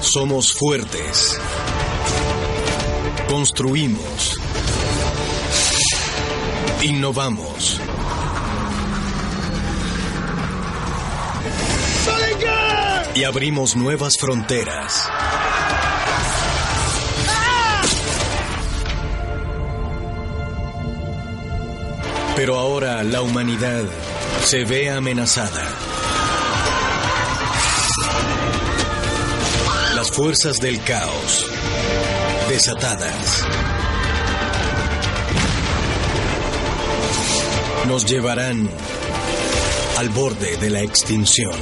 Somos fuertes. Construimos. Innovamos. Y abrimos nuevas fronteras. Pero ahora la humanidad se ve amenazada. Las fuerzas del caos desatadas nos llevarán al borde de la extinción.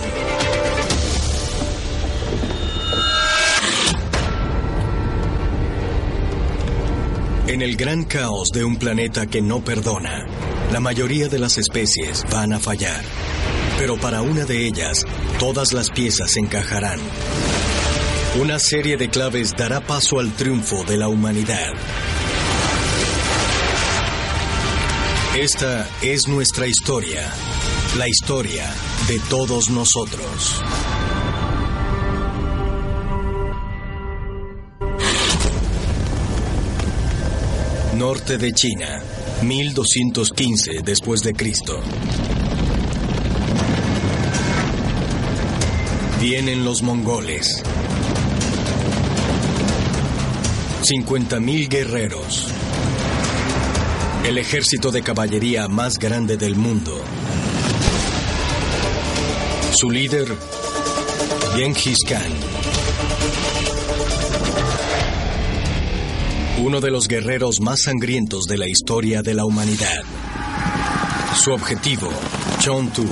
En el gran caos de un planeta que no perdona, la mayoría de las especies van a fallar. Pero para una de ellas, todas las piezas encajarán. Una serie de claves dará paso al triunfo de la humanidad. Esta es nuestra historia, la historia de todos nosotros. Norte de China, 1215 después de Cristo. Vienen los mongoles. 50.000 guerreros. El ejército de caballería más grande del mundo. Su líder, Genghis Khan. Uno de los guerreros más sangrientos de la historia de la humanidad. Su objetivo, Chontu.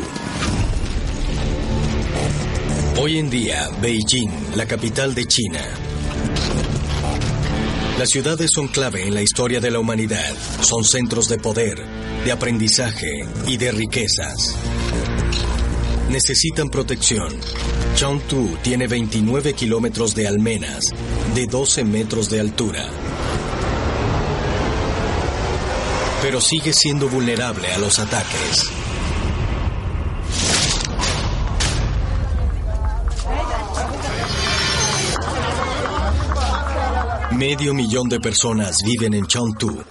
Hoy en día, Beijing, la capital de China. Las ciudades son clave en la historia de la humanidad. Son centros de poder, de aprendizaje y de riquezas. Necesitan protección. Chengdu tiene 29 kilómetros de almenas, de 12 metros de altura. Pero sigue siendo vulnerable a los ataques. Medio millón de personas viven en Chengdu.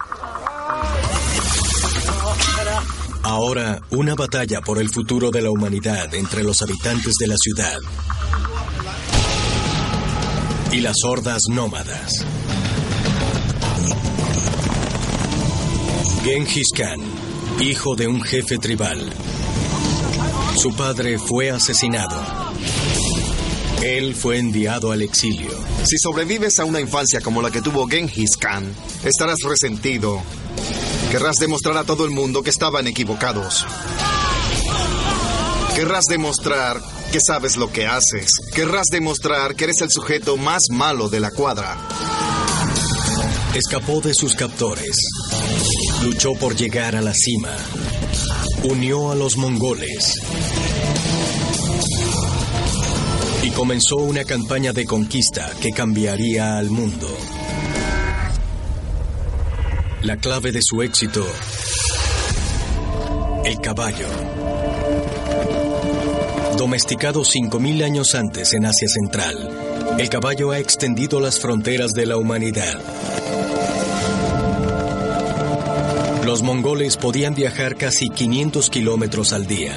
Ahora, una batalla por el futuro de la humanidad entre los habitantes de la ciudad y las hordas nómadas. Genghis Khan, hijo de un jefe tribal. Su padre fue asesinado. Él fue enviado al exilio. Si sobrevives a una infancia como la que tuvo Genghis Khan, estarás resentido. Querrás demostrar a todo el mundo que estaban equivocados. Querrás demostrar que sabes lo que haces. Querrás demostrar que eres el sujeto más malo de la cuadra. Escapó de sus captores. Luchó por llegar a la cima. Unió a los mongoles. Y comenzó una campaña de conquista que cambiaría al mundo. La clave de su éxito, el caballo. Domesticado 5.000 años antes en Asia Central, el caballo ha extendido las fronteras de la humanidad. Los mongoles podían viajar casi 500 kilómetros al día.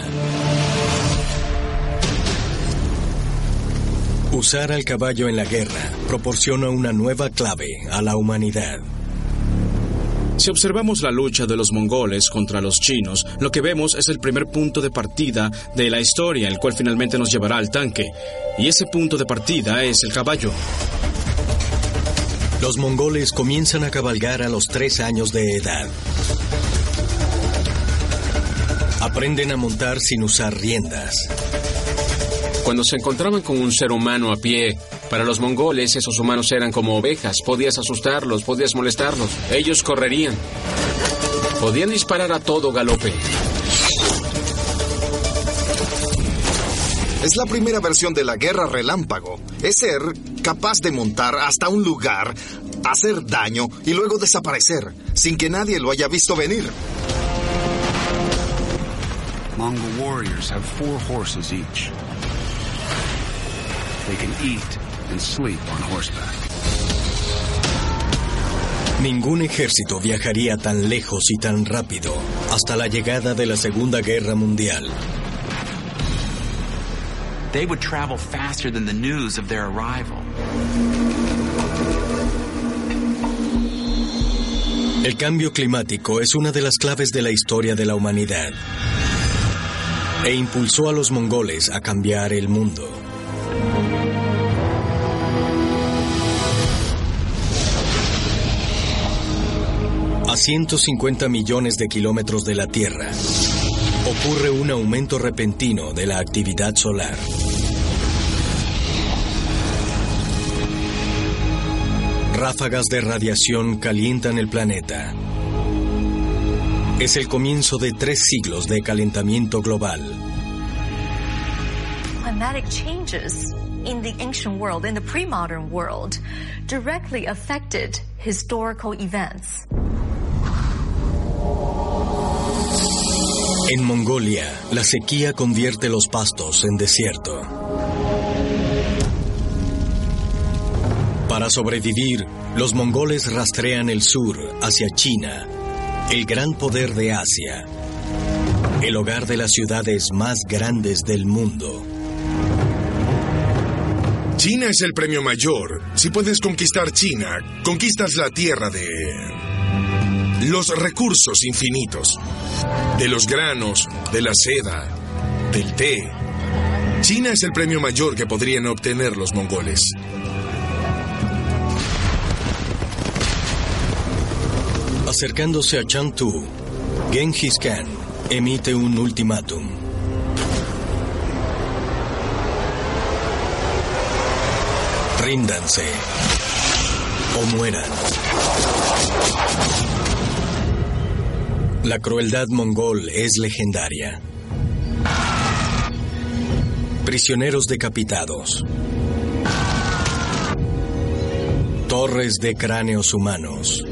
Usar al caballo en la guerra proporciona una nueva clave a la humanidad. Si observamos la lucha de los mongoles contra los chinos, lo que vemos es el primer punto de partida de la historia, el cual finalmente nos llevará al tanque. Y ese punto de partida es el caballo. Los mongoles comienzan a cabalgar a los tres años de edad. Aprenden a montar sin usar riendas. Cuando se encontraban con un ser humano a pie, para los mongoles esos humanos eran como ovejas. Podías asustarlos, podías molestarlos. Ellos correrían. Podían disparar a todo galope. Es la primera versión de la guerra relámpago. Es ser capaz de montar hasta un lugar, hacer daño y luego desaparecer, sin que nadie lo haya visto venir. Mongol warriors have four horses each. They can eat and sleep on horseback. Ningún ejército viajaría tan lejos y tan rápido hasta la llegada de la Segunda Guerra Mundial. They would travel faster than the news of their arrival. El cambio climático es una de las claves de la historia de la humanidad e impulsó a los mongoles a cambiar el mundo. A 150 millones de kilómetros de la Tierra, ocurre un aumento repentino de la actividad solar. Ráfagas de radiación calientan el planeta. Es el comienzo de tres siglos de calentamiento global. Climatic changes in the ancient world, in the pre-modern world, directly affected historical events. En Mongolia, la sequía convierte los pastos en desierto. Para sobrevivir, los mongoles rastrean el sur hacia China, el gran poder de Asia, el hogar de las ciudades más grandes del mundo. China es el premio mayor. Si puedes conquistar China, conquistas la tierra de... los recursos infinitos. De los granos, de la seda, del té. China es el premio mayor que podrían obtener los mongoles. Acercándose a Changtu, Genghis Khan emite un ultimátum. Ríndanse o mueran. La crueldad mongol es legendaria. Prisioneros decapitados. Torres de cráneos humanos.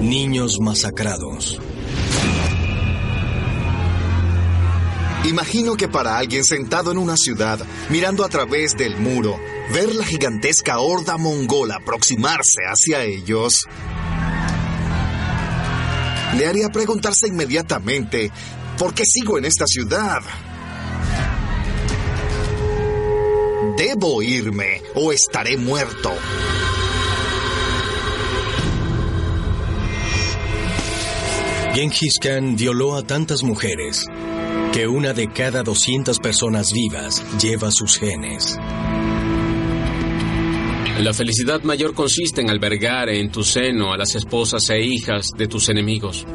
Niños masacrados. Imagino que para alguien sentado en una ciudad, mirando a través del muro, ver la gigantesca horda mongola aproximarse hacia ellos, le haría preguntarse inmediatamente, ¿por qué sigo en esta ciudad? Debo irme o estaré muerto. Genghis Khan violó a tantas mujeres que una de cada 200 personas vivas lleva sus genes. La felicidad mayor consiste en albergar en tu seno a las esposas e hijas de tus enemigos.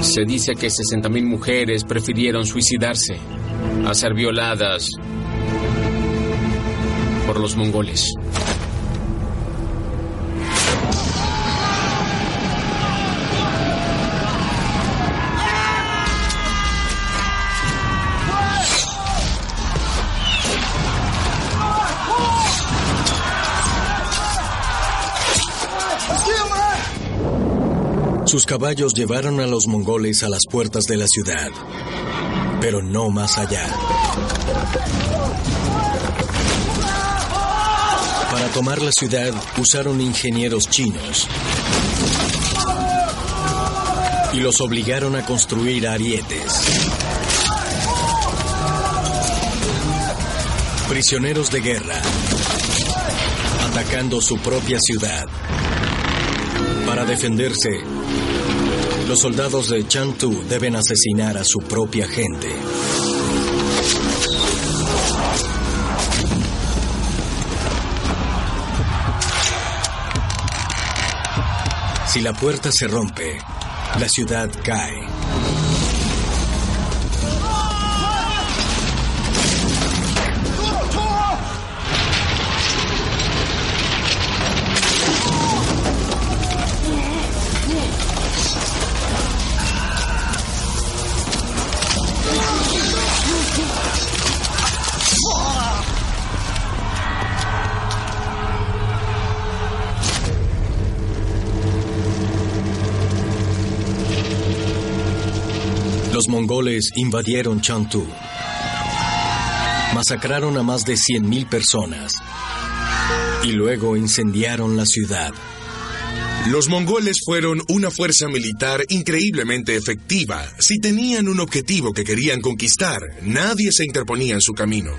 Se dice que 60.000 mujeres prefirieron suicidarse a ser violadas por los mongoles. Sus caballos llevaron a los mongoles a las puertas de la ciudad, pero no más allá. Para tomar la ciudad usaron ingenieros chinos y los obligaron a construir arietes. Prisioneros de guerra, atacando su propia ciudad. Para defenderse, los soldados de Changtu deben asesinar a su propia gente. Si la puerta se rompe, la ciudad cae. Mongoles invadieron Changtu. Masacraron a más de 100.000 personas y luego incendiaron la ciudad. Los mongoles fueron una fuerza militar increíblemente efectiva. Si tenían un objetivo que querían conquistar, nadie se interponía en su camino.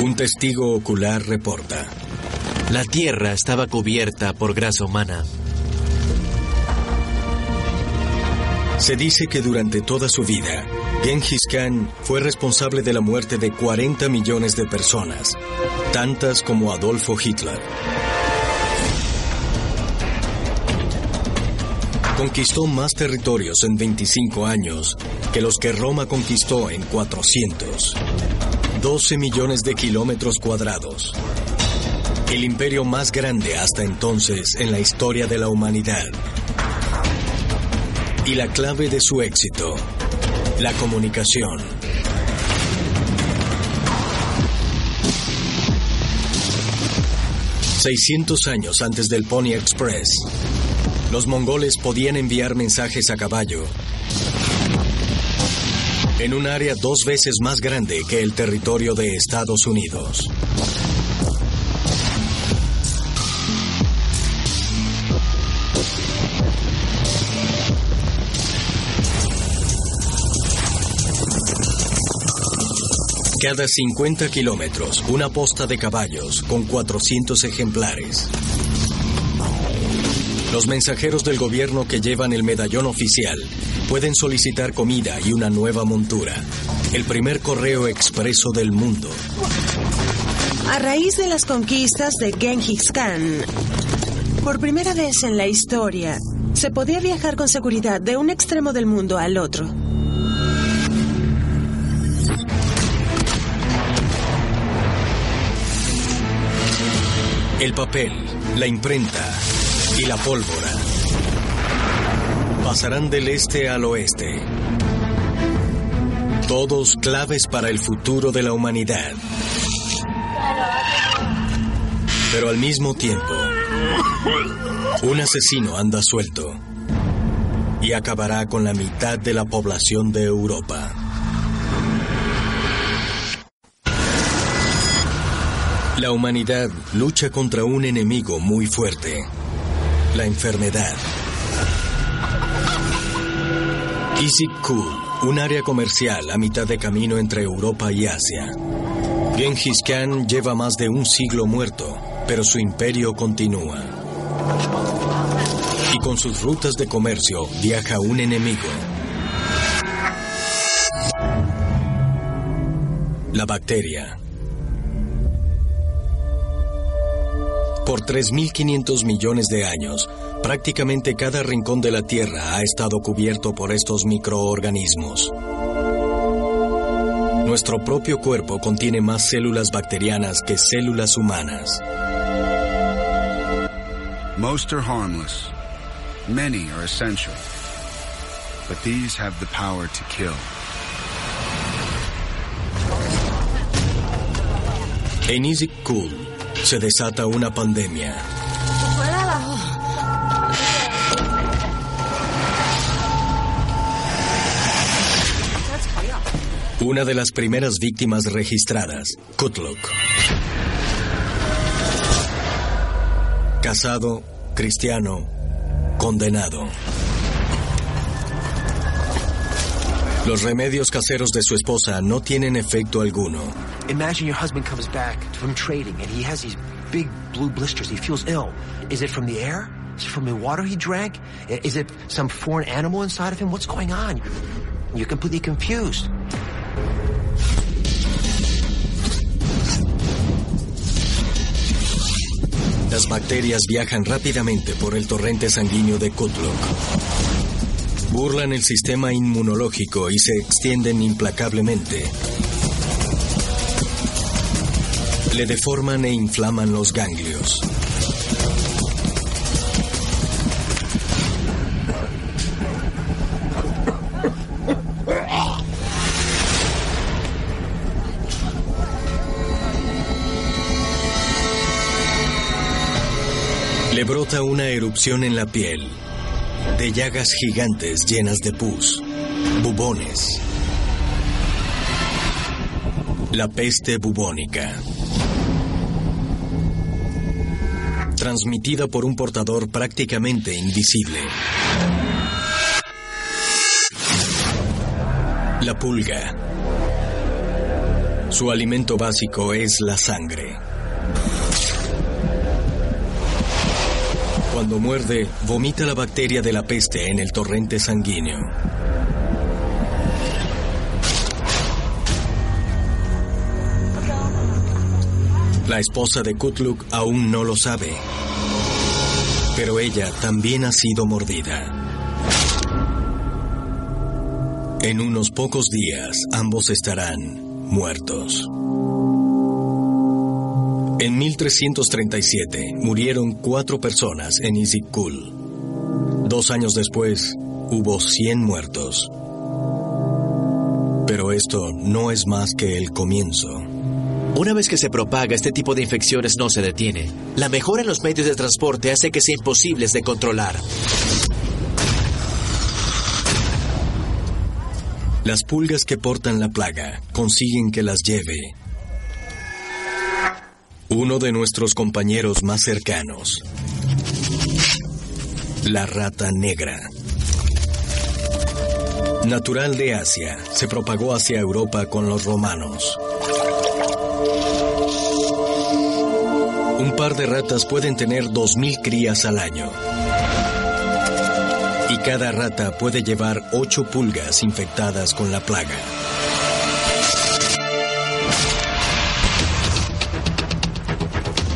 Un testigo ocular reporta. La tierra estaba cubierta por grasa humana. Se dice que durante toda su vida, Genghis Khan fue responsable de la muerte de 40 millones de personas, tantas como Adolfo Hitler. Conquistó más territorios en 25 años que los que Roma conquistó en 400. 12 millones de kilómetros cuadrados. El imperio más grande hasta entonces en la historia de la humanidad. Y la clave de su éxito, la comunicación. ...600 años antes del Pony Express... ...los mongoles podían enviar mensajes a caballo... ...en un área dos veces más grande que el territorio de Estados Unidos... Cada 50 kilómetros, una posta de caballos con 400 ejemplares. Los mensajeros del gobierno que llevan el medallón oficial pueden solicitar comida y una nueva montura. El primer correo expreso del mundo. A raíz de las conquistas de Genghis Khan, por primera vez en la historia, se podía viajar con seguridad de un extremo del mundo al otro. El papel, la imprenta y la pólvora pasarán del este al oeste. Todos claves para el futuro de la humanidad. Pero al mismo tiempo, un asesino anda suelto y acabará con la mitad de la población de Europa. La humanidad lucha contra un enemigo muy fuerte, la enfermedad. Kul, un área comercial a mitad de camino entre Europa y Asia. Genghis Khan lleva más de un siglo muerto, pero su imperio continúa. Y con sus rutas de comercio viaja un enemigo. La bacteria. Por 3.500 millones de años, prácticamente cada rincón de la Tierra ha estado cubierto por estos microorganismos. Nuestro propio cuerpo contiene más células bacterianas que células humanas. Most are harmless. Many are essential. But these have the power to kill. En Easy Cool, se desata una pandemia. Una de las primeras víctimas registradas, Kutluk. Casado, cristiano, condenado. Los remedios caseros de su esposa no tienen efecto alguno. Imagine your husband comes back from trading and he has these big blue blisters. He feels ill. Is it from the air? Is it from the water he drank? Is it some foreign animal inside of him? What's going on? You're completely confused. Las bacterias viajan rápidamente por el torrente sanguíneo de Kutluk burlan el sistema inmunológico y se extienden implacablemente. Le deforman e inflaman los ganglios. Le brota una erupción en la piel de llagas gigantes llenas de pus, bubones. La peste bubónica. Transmitida por un portador prácticamente invisible. La pulga. Su alimento básico es la sangre. Cuando muerde, vomita la bacteria de la peste en el torrente sanguíneo. La esposa de Kutluk aún no lo sabe, pero ella también ha sido mordida. En unos pocos días ambos estarán muertos. En 1337 murieron cuatro personas en Isikul. Dos años después hubo 100 muertos. Pero esto no es más que el comienzo. Una vez que se propaga, este tipo de infecciones no se detiene. La mejora en los medios de transporte hace que sea imposibles de controlar. Las pulgas que portan la plaga consiguen que las lleve uno de nuestros compañeros más cercanos, la rata negra. Natural de Asia, se propagó hacia Europa con los romanos. Un par de ratas pueden tener 2.000 crías al año. Y cada rata puede llevar 8 pulgas infectadas con la plaga.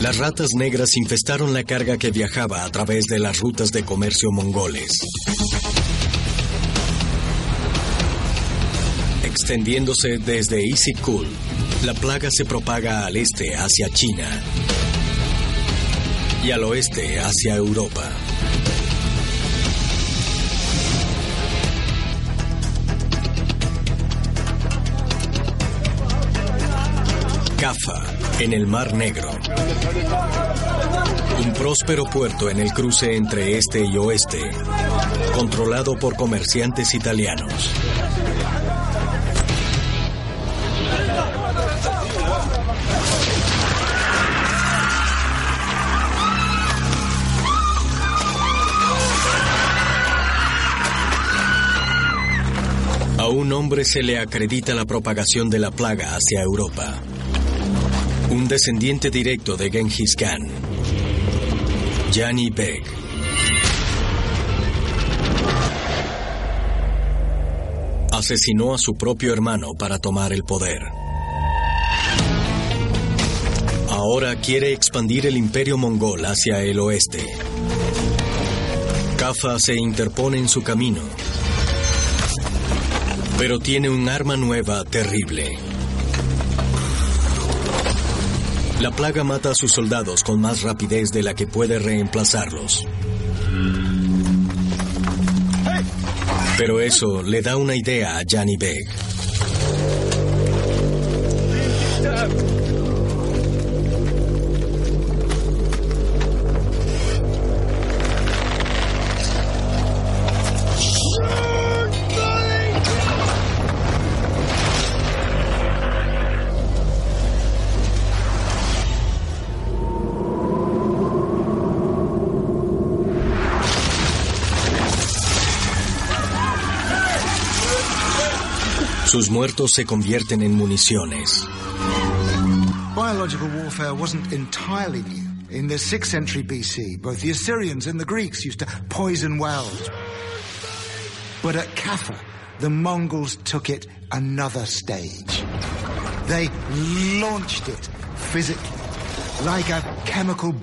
Las ratas negras infestaron la carga que viajaba a través de las rutas de comercio mongoles. Extendiéndose desde Isikul, la plaga se propaga al este hacia China y al oeste hacia Europa. Cafa, en el Mar Negro. Un próspero puerto en el cruce entre este y oeste, controlado por comerciantes italianos. A un hombre se le acredita la propagación de la plaga hacia Europa. Un descendiente directo de Genghis Khan. Jani Beg. Asesinó a su propio hermano para tomar el poder. Ahora quiere expandir el imperio mongol hacia el oeste. Kafa se interpone en su camino, pero tiene un arma nueva terrible. La plaga mata a sus soldados con más rapidez de la que puede reemplazarlos. Pero eso le da una idea a Jani Beg. Sus muertos se convierten en municiones. Biological warfare wasn't entirely new. In the 6th century BC, both the Assyrians and the Greeks used to poison wells. But at Kaffa, the Mongols took it another stage. They launched it physically, like a chemical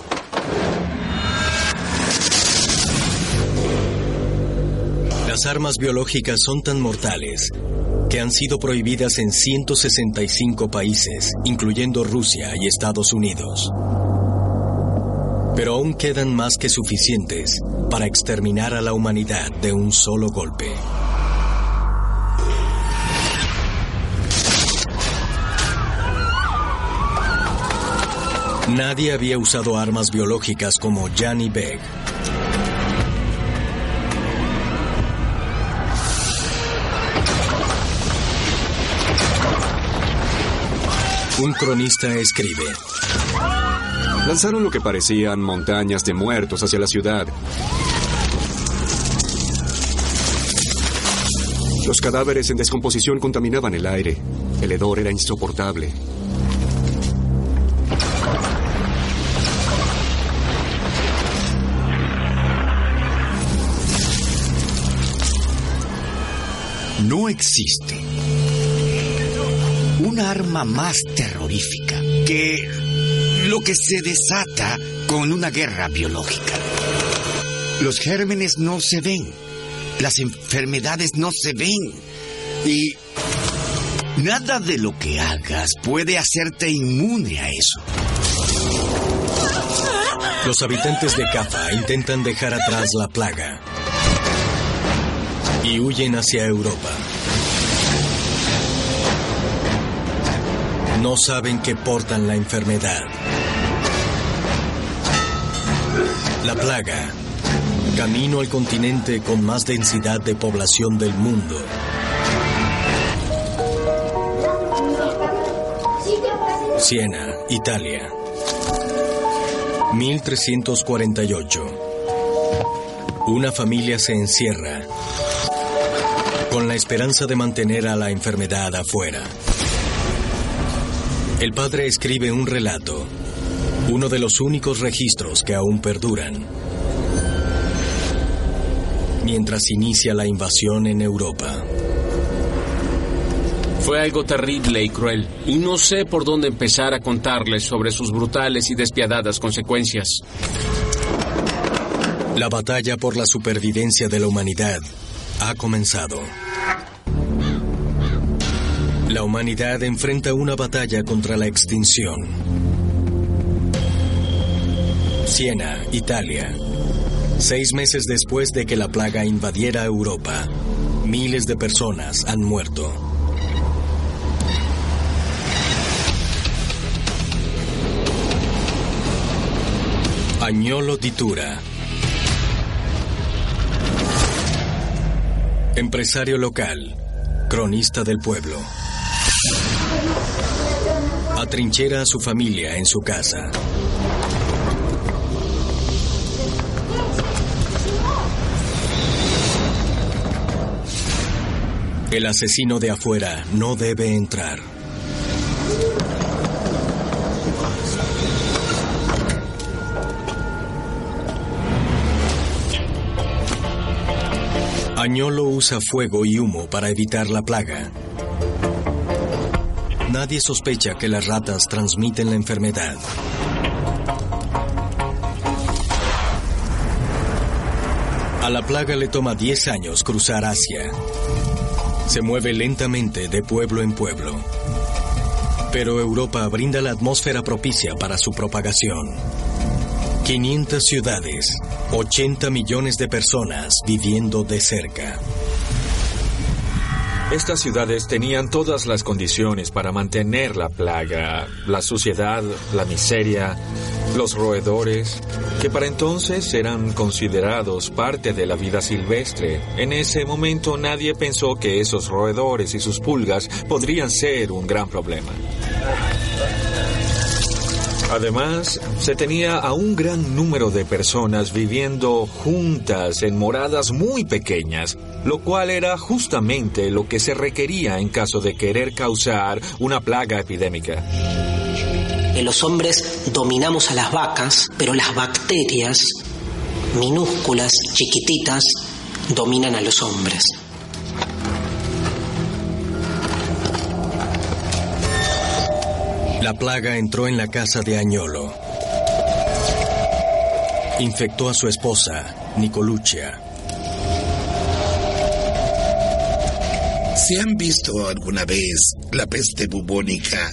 Las armas biológicas son tan mortales que han sido prohibidas en 165 países, incluyendo Rusia y Estados Unidos. Pero aún quedan más que suficientes para exterminar a la humanidad de un solo golpe. Nadie había usado armas biológicas como Jani Beg. Un cronista escribe. Lanzaron lo que parecían montañas de muertos hacia la ciudad. Los cadáveres en descomposición contaminaban el aire. El hedor era insoportable. No existe un arma más terrorífica que lo que se desata con una guerra biológica. Los gérmenes no se ven, las enfermedades no se ven y nada de lo que hagas puede hacerte inmune a eso. Los habitantes de Cafa intentan dejar atrás la plaga y huyen hacia Europa. No saben que portan la enfermedad. La plaga. Camino al continente con más densidad de población del mundo. Siena, Italia. 1348. Una familia se encierra con la esperanza de mantener a la enfermedad afuera. El padre escribe un relato, uno de los únicos registros que aún perduran, mientras inicia la invasión en Europa. Fue algo terrible y cruel, y no sé por dónde empezar a contarles sobre sus brutales y despiadadas consecuencias. La batalla por la supervivencia de la humanidad ha comenzado. La humanidad enfrenta una batalla contra la extinción. Siena, Italia. Seis meses después de que la plaga invadiera Europa, miles de personas han muerto. Añolo Ditura. Empresario local, cronista del pueblo. Atrinchera a su familia en su casa. El asesino de afuera no debe entrar. Añolo usa fuego y humo para evitar la plaga. Nadie sospecha que las ratas transmiten la enfermedad. A la plaga le toma 10 años cruzar Asia. Se mueve lentamente de pueblo en pueblo. Pero Europa brinda la atmósfera propicia para su propagación. 500 ciudades, 80 millones de personas viviendo de cerca. Estas ciudades tenían todas las condiciones para mantener la plaga, la suciedad, la miseria, los roedores, que para entonces eran considerados parte de la vida silvestre. En ese momento nadie pensó que esos roedores y sus pulgas podrían ser un gran problema. Además, se tenía a un gran número de personas viviendo juntas en moradas muy pequeñas, lo cual era justamente lo que se requería en caso de querer causar una plaga epidémica. Los hombres dominamos a las vacas, pero las bacterias, minúsculas, chiquititas, dominan a los hombres. La plaga entró en la casa de Añolo. Infectó a su esposa, Nicoluccia. ¿Se han visto alguna vez la peste bubónica?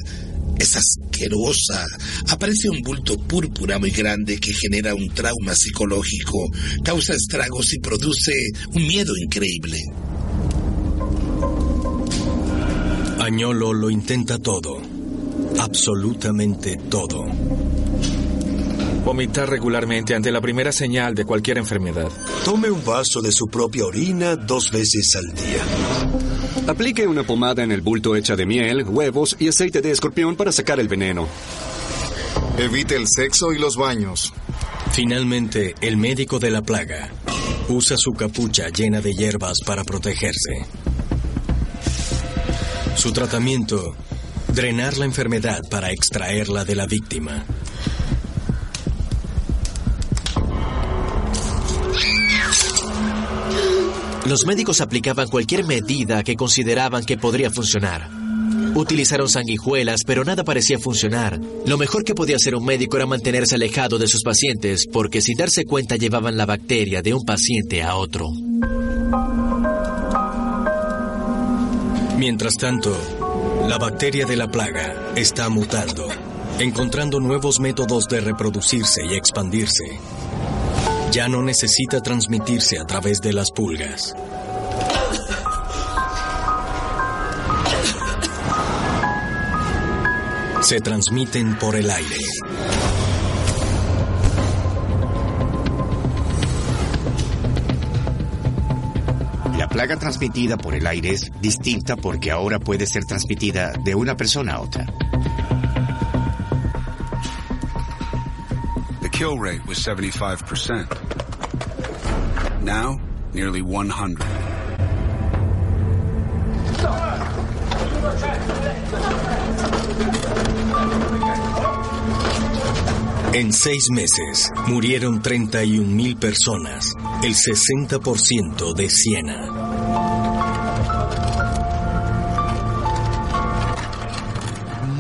Es asquerosa. Aparece un bulto púrpura muy grande que genera un trauma psicológico, causa estragos y produce un miedo increíble. Añolo lo intenta todo. Absolutamente todo. Vomitar regularmente ante la primera señal de cualquier enfermedad. Tome un vaso de su propia orina dos veces al día. Aplique una pomada en el bulto hecha de miel, huevos y aceite de escorpión para sacar el veneno. Evite el sexo y los baños. Finalmente, el médico de la plaga usa su capucha llena de hierbas para protegerse. Su tratamiento, drenar la enfermedad para extraerla de la víctima. Los médicos aplicaban cualquier medida que consideraban que podría funcionar. Utilizaron sanguijuelas, pero nada parecía funcionar. Lo mejor que podía hacer un médico era mantenerse alejado de sus pacientes, porque sin darse cuenta llevaban la bacteria de un paciente a otro. Mientras tanto, la bacteria de la plaga está mutando, encontrando nuevos métodos de reproducirse y expandirse. Ya no necesita transmitirse a través de las pulgas. Se transmiten por el aire. La plaga transmitida por el aire es distinta porque ahora puede ser transmitida de una persona a otra. Kill rate was 75%. Now, nearly 100. En seis meses murieron 31 mil personas, el 60% de Siena.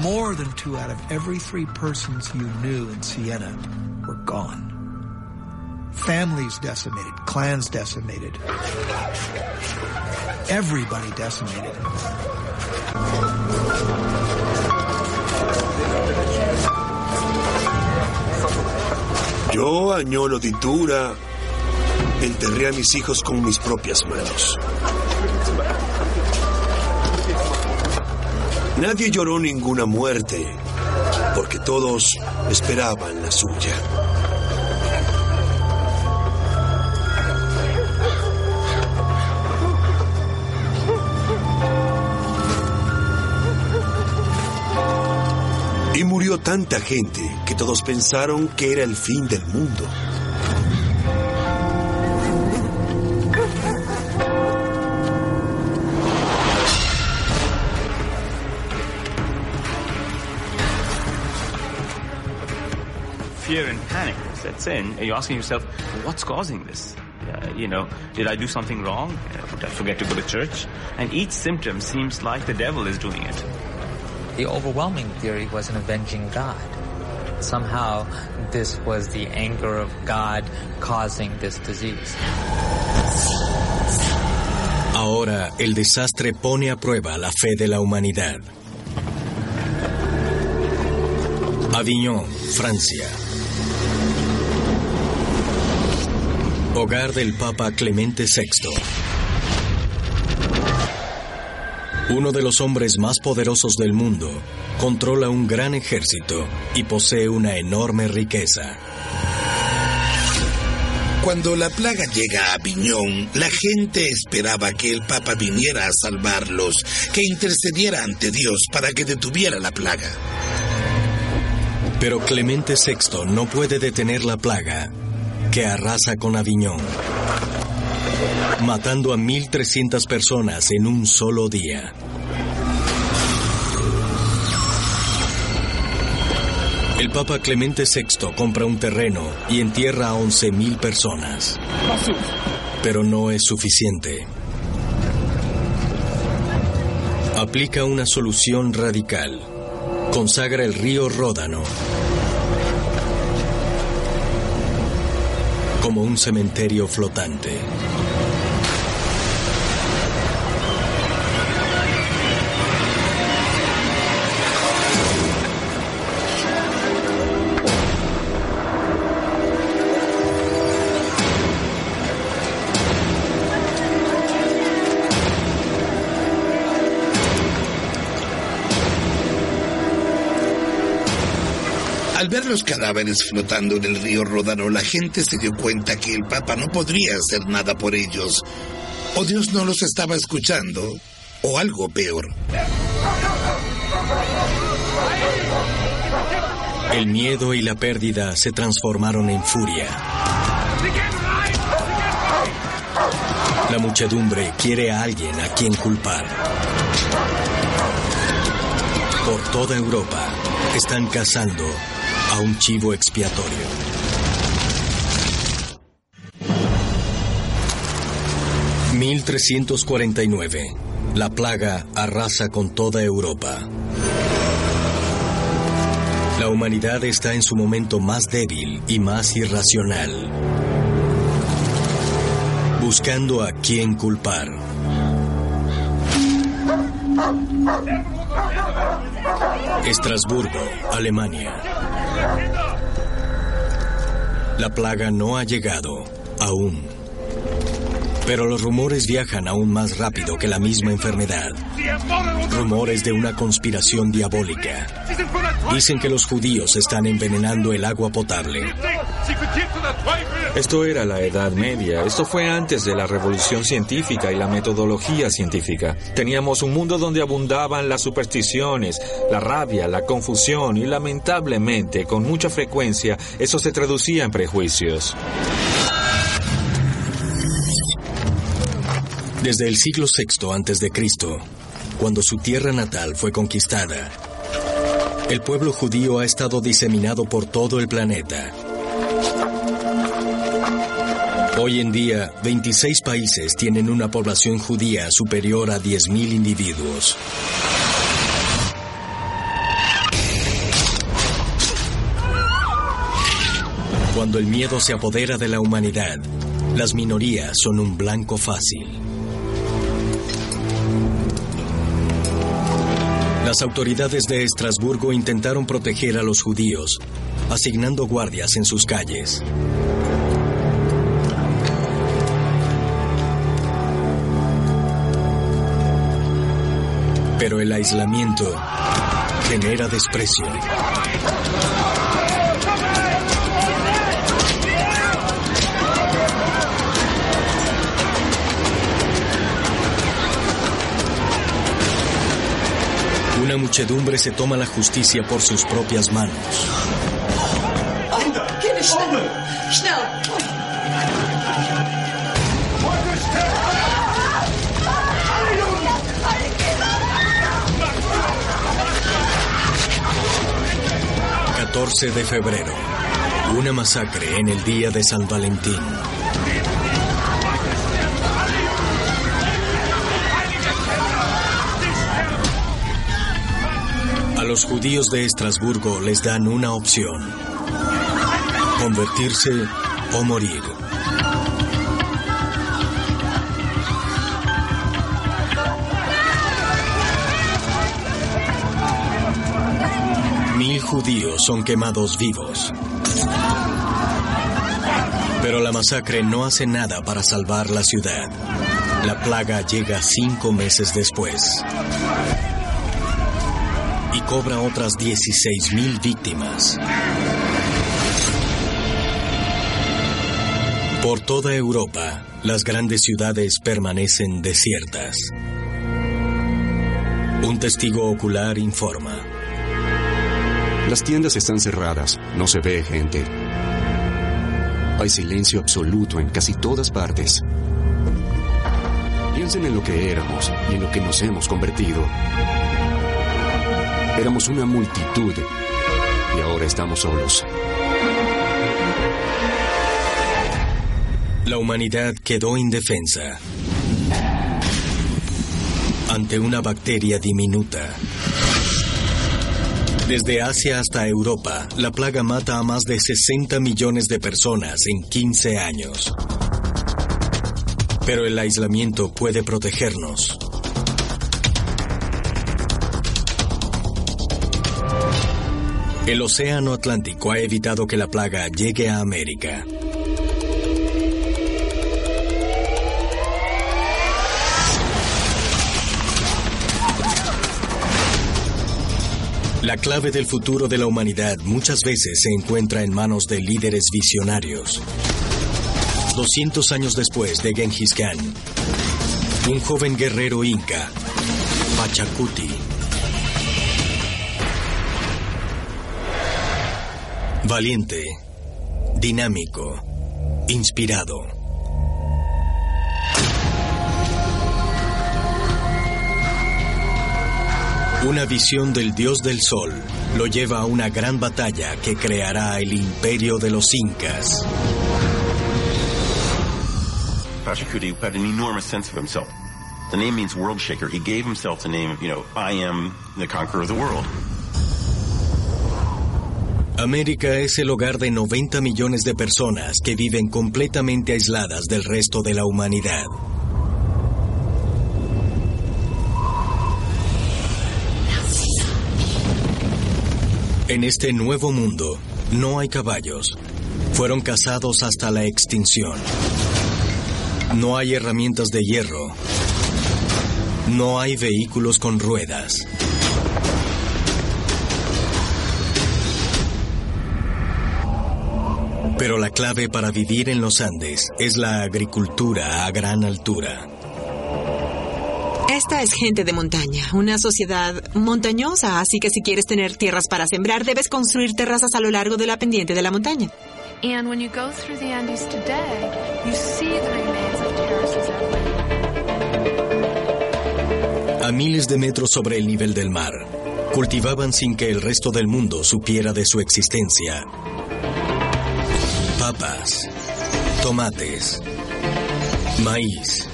More than two out of every three persons you knew in Siena were gone. Families decimated, clans decimated, everybody decimated. Yo, añoro Ditura, enterré a mis hijos con mis propias manos. Nadie lloró ninguna muerte, porque todos esperaban la suya. Murió tanta gente que todos pensaron que era el fin del mundo. fear and panic sets in, and you're asking yourself, what's causing this? Uh, you know, did I do something wrong? Uh, Did I forget to go to church? And each symptom seems like the devil is doing it. The overwhelming theory was an avenging God. Somehow, this was the anger of God causing this disease. Ahora el desastre pone a prueba la fe de la humanidad. Avignon, Francia. Hogar del Papa Clemente VI. Uno de los hombres más poderosos del mundo controla un gran ejército y posee una enorme riqueza. Cuando la plaga llega a Aviñón, la gente esperaba que el Papa viniera a salvarlos, que intercediera ante Dios para que detuviera la plaga. Pero Clemente VI no puede detener la plaga que arrasa con Aviñón, matando a 1.300 personas en un solo día. El Papa Clemente VI compra un terreno y entierra a 11.000 personas. Pero no es suficiente. Aplica una solución radical. Consagra el río Ródano como un cementerio flotante. Los cadáveres flotando en el río Ródano, la gente se dio cuenta que el Papa no podría hacer nada por ellos. O Dios no los estaba escuchando, o algo peor. El miedo y la pérdida se transformaron en furia. La muchedumbre quiere a alguien a quien culpar. Por toda Europa están cazando a un chivo expiatorio. ...1349... La plaga arrasa con toda Europa. La humanidad está en su momento más débil y más irracional. Buscando a quién culpar. Estrasburgo, Alemania. La plaga no ha llegado aún. Pero los rumores viajan aún más rápido que la misma enfermedad. Rumores de una conspiración diabólica. Dicen que los judíos están envenenando el agua potable. Esto era la Edad Media. Esto fue antes de la revolución científica y la metodología científica. Teníamos un mundo donde abundaban las supersticiones, la rabia, la confusión y lamentablemente, con mucha frecuencia, eso se traducía en prejuicios. Desde el siglo VI antes de Cristo, cuando su tierra natal fue conquistada, el pueblo judío ha estado diseminado por todo el planeta. Hoy en día, 26 países tienen una población judía superior a 10.000 individuos. Cuando el miedo se apodera de la humanidad, las minorías son un blanco fácil. Las autoridades de Estrasburgo intentaron proteger a los judíos, asignando guardias en sus calles. Pero el aislamiento genera desprecio. Una muchedumbre se toma la justicia por sus propias manos. ...14 de febrero... ...una masacre en el día de San Valentín... los judíos de Estrasburgo les dan una opción. Convertirse o morir. Mil judíos son quemados vivos. Pero la masacre no hace nada para salvar la ciudad. La plaga llega cinco meses después y cobra otras 16.000 víctimas. Por toda Europa, las grandes ciudades permanecen desiertas. Un testigo ocular informa. Las tiendas están cerradas, no se ve gente. Hay silencio absoluto en casi todas partes. Piensen en lo que éramos y en lo que nos hemos convertido. Éramos una multitud y ahora estamos solos. La humanidad quedó indefensa ante una bacteria diminuta. Desde Asia hasta Europa, la plaga mata a más de 60 millones de personas en 15 años. Pero el aislamiento puede protegernos. El Océano Atlántico ha evitado que la plaga llegue a América. La clave del futuro de la humanidad muchas veces se encuentra en manos de líderes visionarios. 200 años después de Genghis Khan, un joven guerrero inca Pachacuti. Valiente, dinámico, inspirado. Una visión del dios del sol lo lleva a una gran batalla que creará el imperio de los incas. Pachacuti had an enormous sense of himself. The name means world shaker. He gave himself the name, you know, I am the conqueror of the world. América es el hogar de 90 millones de personas que viven completamente aisladas del resto de la humanidad. En este nuevo mundo no hay caballos. Fueron cazados hasta la extinción. No hay herramientas de hierro. No hay vehículos con ruedas. Pero la clave para vivir en los Andes es la agricultura a gran altura. Esta es gente de montaña, una sociedad montañosa, así que si quieres tener tierras para sembrar, debes construir terrazas a lo largo de la pendiente de la montaña. A miles de metros sobre el nivel del mar, cultivaban sin que el resto del mundo supiera de su existencia. Papas, tomates, maíz.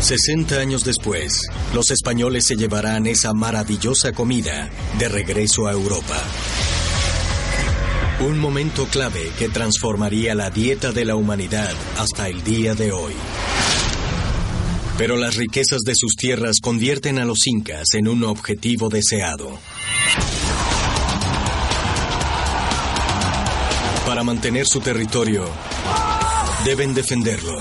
Sesenta años después, los españoles se llevarán esa maravillosa comida de regreso a Europa. Un momento clave que transformaría la dieta de la humanidad hasta el día de hoy. Pero las riquezas de sus tierras convierten a los incas en un objetivo deseado. Para mantener su territorio, deben defenderlo.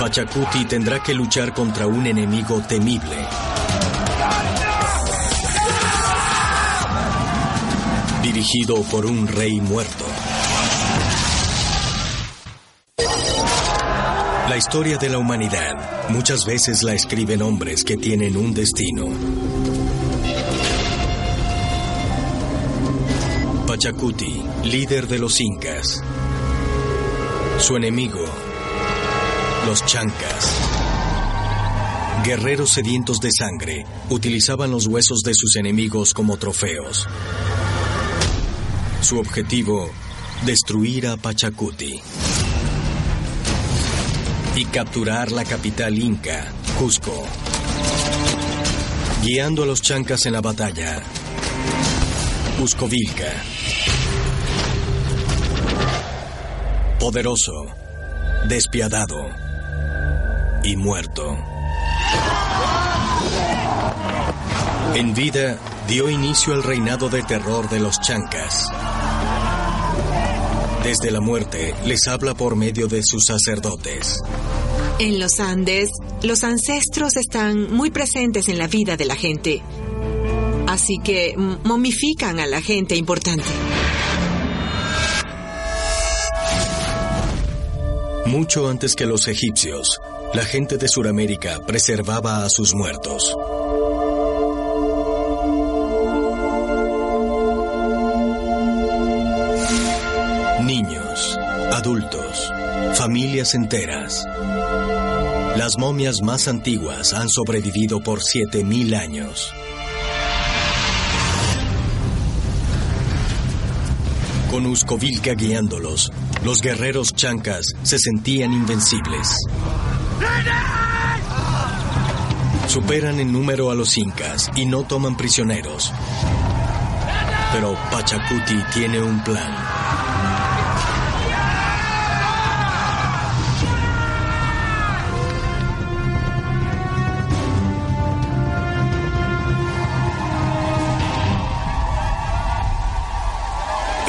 Pachacuti tendrá que luchar contra un enemigo temible. Dirigido por un rey muerto. La historia de la humanidad muchas veces la escriben hombres que tienen un destino. Pachacuti, líder de los incas. Su enemigo, los chancas. Guerreros sedientos de sangre utilizaban los huesos de sus enemigos como trofeos. Su objetivo, destruir a Pachacuti y capturar la capital inca, Cusco. Guiando a los chancas en la batalla, Cuscovilca. Poderoso, despiadado y muerto. En vida dio inicio al reinado de terror de los chancas. Desde la muerte les habla por medio de sus sacerdotes. En los Andes, los ancestros están muy presentes en la vida de la gente. Así que momifican a la gente importante. Mucho antes que los egipcios, la gente de Sudamérica preservaba a sus muertos. Niños, adultos, familias enteras. Las momias más antiguas han sobrevivido por 7000 años. Con Uscovilca guiándolos, los guerreros chancas se sentían invencibles. Superan en número a los incas y no toman prisioneros. Pero Pachacuti tiene un plan.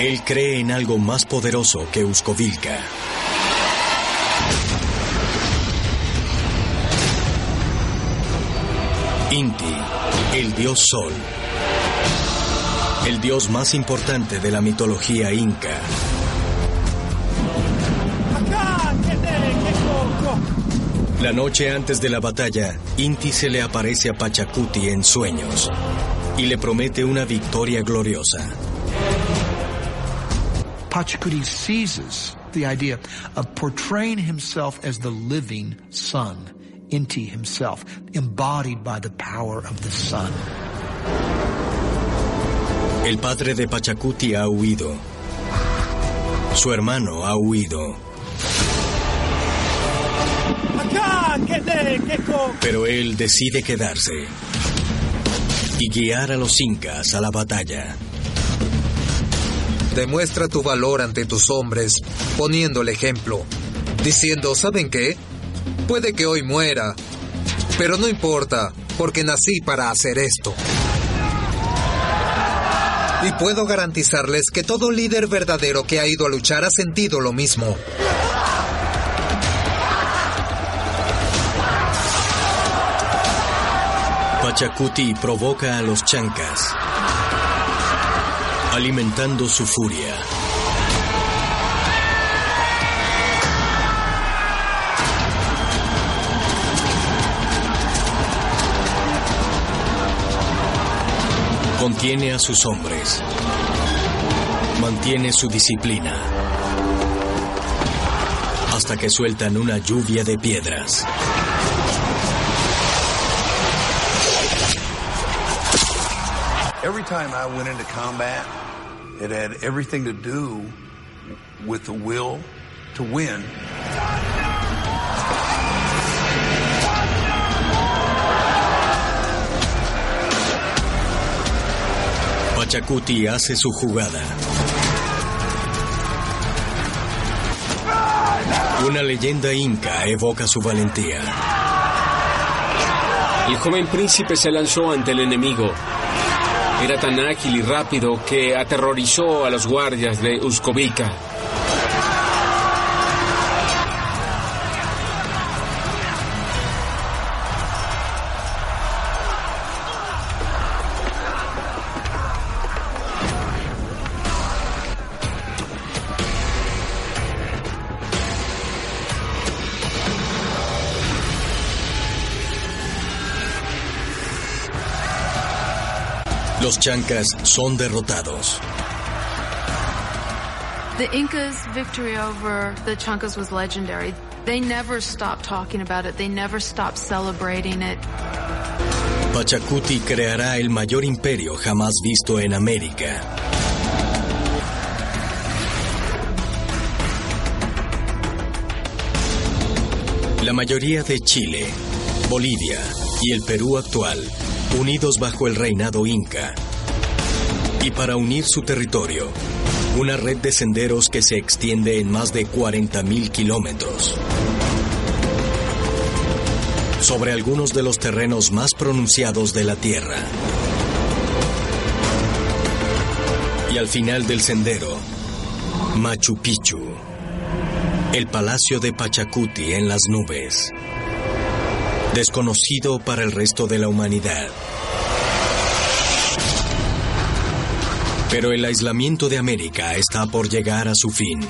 Él cree en algo más poderoso que Uscovilca. Inti, el dios sol. El dios más importante de la mitología inca. La noche antes de la batalla, Inti se le aparece a Pachacuti en sueños y le promete una victoria gloriosa. Pachacuti seizes the idea of portraying himself as the living sun, Inti himself, embodied by the power of the sun. El padre de Pachacuti ha huido. Su hermano ha huido. Pero él decide quedarse y guiar a los incas a la batalla. Demuestra tu valor ante tus hombres, poniendo el ejemplo, diciendo, ¿saben qué? Puede que hoy muera, pero no importa, porque nací para hacer esto. Y puedo garantizarles que todo líder verdadero que ha ido a luchar ha sentido lo mismo. Pachacuti provoca a los chancas, alimentando su furia. Contiene a sus hombres. Mantiene su disciplina. Hasta que sueltan una lluvia de piedras. Every time I went into combat, it had everything to do with the will to win. Pachacuti hace su jugada. Una leyenda inca evoca su valentía. El joven príncipe se lanzó ante el enemigo. Era tan ágil y rápido que aterrorizó a los guardias de Uscovica. Los chancas son derrotados. The Incas' victory over the Chancas was legendary. They never stopped talking about it. They never stopped celebrating it. Pachacuti creará el mayor imperio jamás visto en América. La mayoría de Chile, Bolivia y el Perú actual, unidos bajo el reinado inca. Y para unir su territorio, una red de senderos que se extiende en más de 40.000 kilómetros. Sobre algunos de los terrenos más pronunciados de la Tierra. Y al final del sendero, Machu Picchu, el palacio de Pachacuti en las nubes, desconocido para el resto de la humanidad. Pero el aislamiento de América está por llegar a su fin.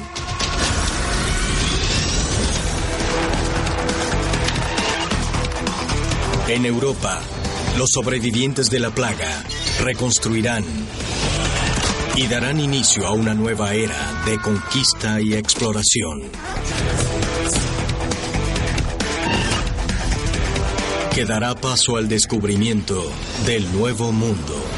En Europa, los sobrevivientes de la plaga reconstruirán y darán inicio a una nueva era de conquista y exploración. Que dará paso al descubrimiento del nuevo mundo.